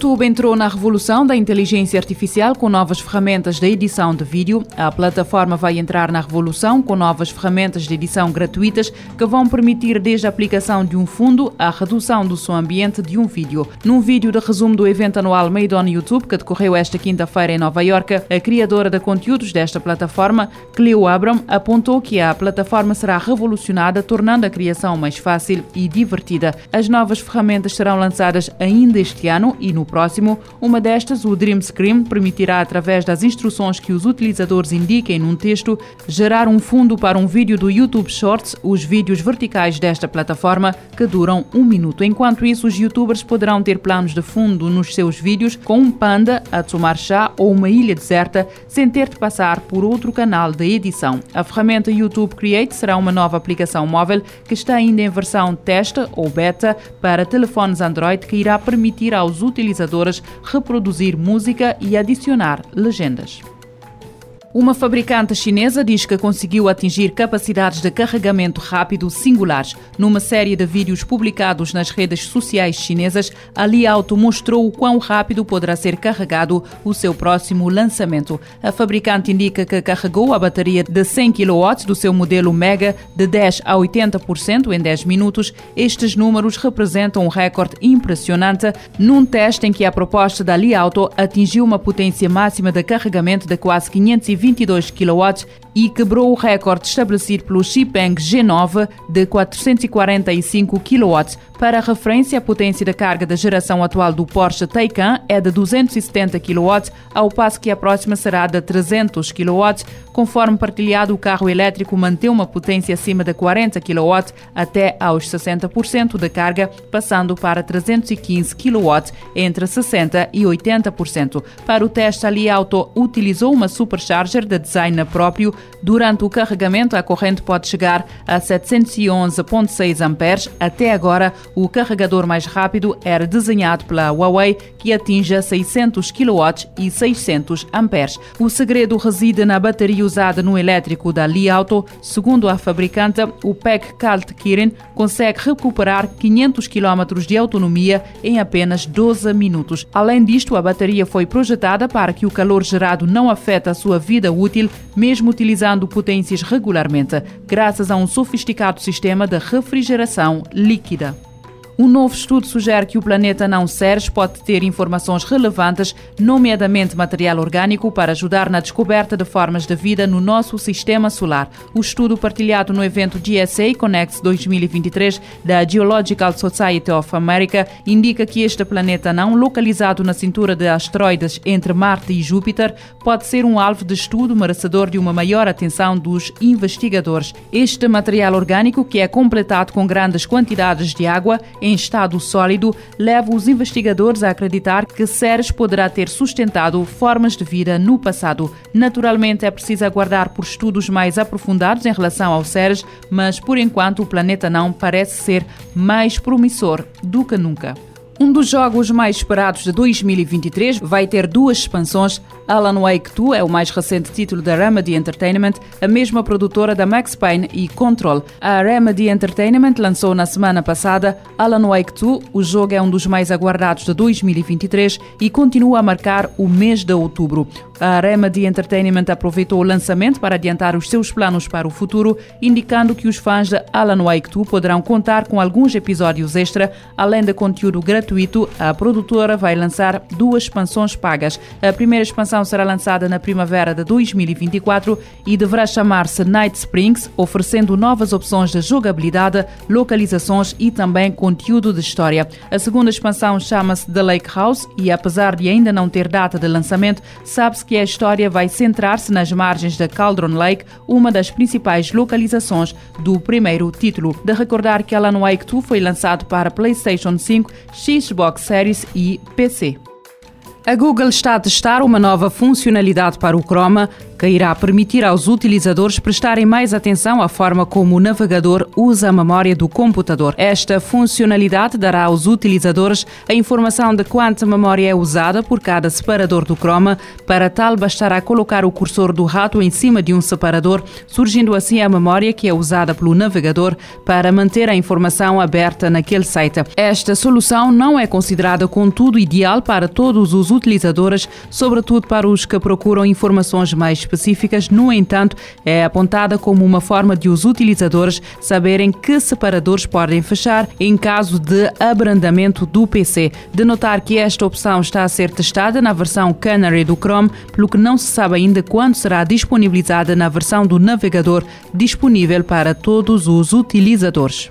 YouTube entrou na revolução da inteligência artificial com novas ferramentas de edição de vídeo. A plataforma vai entrar na revolução com novas ferramentas de edição gratuitas que vão permitir desde a aplicação de um fundo à redução do som ambiente de um vídeo. Num vídeo de resumo do evento anual Made on YouTube que decorreu esta quinta-feira em Nova York, a criadora de conteúdos desta plataforma, Cleo Abram, apontou que a plataforma será revolucionada, tornando a criação mais fácil e divertida. As novas ferramentas serão lançadas ainda este ano e no próximo. Uma destas, o Dream Screen, permitirá, através das instruções que os utilizadores indiquem num texto, gerar um fundo para um vídeo do YouTube Shorts, os vídeos verticais desta plataforma, que duram um minuto. Enquanto isso, os youtubers poderão ter planos de fundo nos seus vídeos com um panda a tomar chá ou uma ilha deserta, sem ter de passar por outro canal de edição. A ferramenta YouTube Create será uma nova aplicação móvel que está ainda em versão teste ou beta para telefones Android que irá permitir aos utilizadores utilizadores reproduzir música e adicionar legendas. Uma fabricante chinesa diz que conseguiu atingir capacidades de carregamento rápido singulares. Numa série de vídeos publicados nas redes sociais chinesas, a Li Auto mostrou o quão rápido poderá ser carregado o seu próximo lançamento. A fabricante indica que carregou a bateria de 100 kW do seu modelo Mega de 10 a 80% em 10 minutos. Estes números representam um recorde impressionante num teste em que a proposta da Li Auto atingiu uma potência máxima de carregamento de quase 520 22 kW e quebrou o recorde estabelecido pelo Xipeng G9 de 445 kW. Para referência, a potência da carga da geração atual do Porsche Taycan é de 270 kW, ao passo que a próxima será de 300 kW. Conforme partilhado, o carro elétrico mantém uma potência acima de 40 kW até aos 60% da carga, passando para 315 kW entre 60 e 80%. Para o teste, a Li Auto utilizou uma supercharger de design próprio Durante o carregamento, a corrente pode chegar a 711,6 amperes. Até agora, o carregador mais rápido era desenhado pela Huawei, que atinge 600 kW e 600 amperes. O segredo reside na bateria usada no elétrico da Li Auto. Segundo a fabricante, o PEC Kalt Kirin consegue recuperar 500 km de autonomia em apenas 12 minutos. Além disto, a bateria foi projetada para que o calor gerado não afete a sua vida útil, mesmo utilizando potências regularmente, graças a um sofisticado sistema de refrigeração líquida. Um novo estudo sugere que o planeta não Ceres pode ter informações relevantes, nomeadamente material orgânico, para ajudar na descoberta de formas de vida no nosso sistema solar. O estudo partilhado no evento GSA Connects 2023 da Geological Society of America indica que este planeta não, localizado na cintura de asteroides entre Marte e Júpiter, pode ser um alvo de estudo merecedor de uma maior atenção dos investigadores. Este material orgânico, que é completado com grandes quantidades de água, em estado sólido leva os investigadores a acreditar que Ceres poderá ter sustentado formas de vida no passado. Naturalmente, é preciso aguardar por estudos mais aprofundados em relação ao Ceres, mas por enquanto o planeta não parece ser mais promissor do que nunca. Um dos jogos mais esperados de 2023 vai ter duas expansões. Alan Wake 2 é o mais recente título da Remedy Entertainment, a mesma produtora da Max Payne e Control. A Remedy Entertainment lançou na semana passada Alan Wake 2. O jogo é um dos mais aguardados de 2023 e continua a marcar o mês de outubro. A Remedy Entertainment aproveitou o lançamento para adiantar os seus planos para o futuro, indicando que os fãs de Alan Wake 2 poderão contar com alguns episódios extra, além de conteúdo gratuito. A produtora vai lançar duas expansões pagas. A primeira expansão será lançada na primavera de 2024 e deverá chamar-se Night Springs, oferecendo novas opções de jogabilidade, localizações e também conteúdo de história. A segunda expansão chama-se The Lake House e, apesar de ainda não ter data de lançamento, sabe-se que a história vai centrar-se nas margens da Cauldron Lake, uma das principais localizações do primeiro título. De recordar que Alan Wake 2 foi lançado para PlayStation 5, Xbox Series e PC. A Google está a testar uma nova funcionalidade para o Chroma que irá permitir aos utilizadores prestarem mais atenção à forma como o navegador usa a memória do computador. Esta funcionalidade dará aos utilizadores a informação de quanta memória é usada por cada separador do Chroma. Para tal, bastará colocar o cursor do rato em cima de um separador, surgindo assim a memória que é usada pelo navegador para manter a informação aberta naquele site. Esta solução não é considerada, contudo, ideal para todos os utilizadores, sobretudo para os que procuram informações mais específicas. No entanto, é apontada como uma forma de os utilizadores saberem que separadores podem fechar em caso de abrandamento do PC. De notar que esta opção está a ser testada na versão Canary do Chrome, pelo que não se sabe ainda quando será disponibilizada na versão do navegador disponível para todos os utilizadores.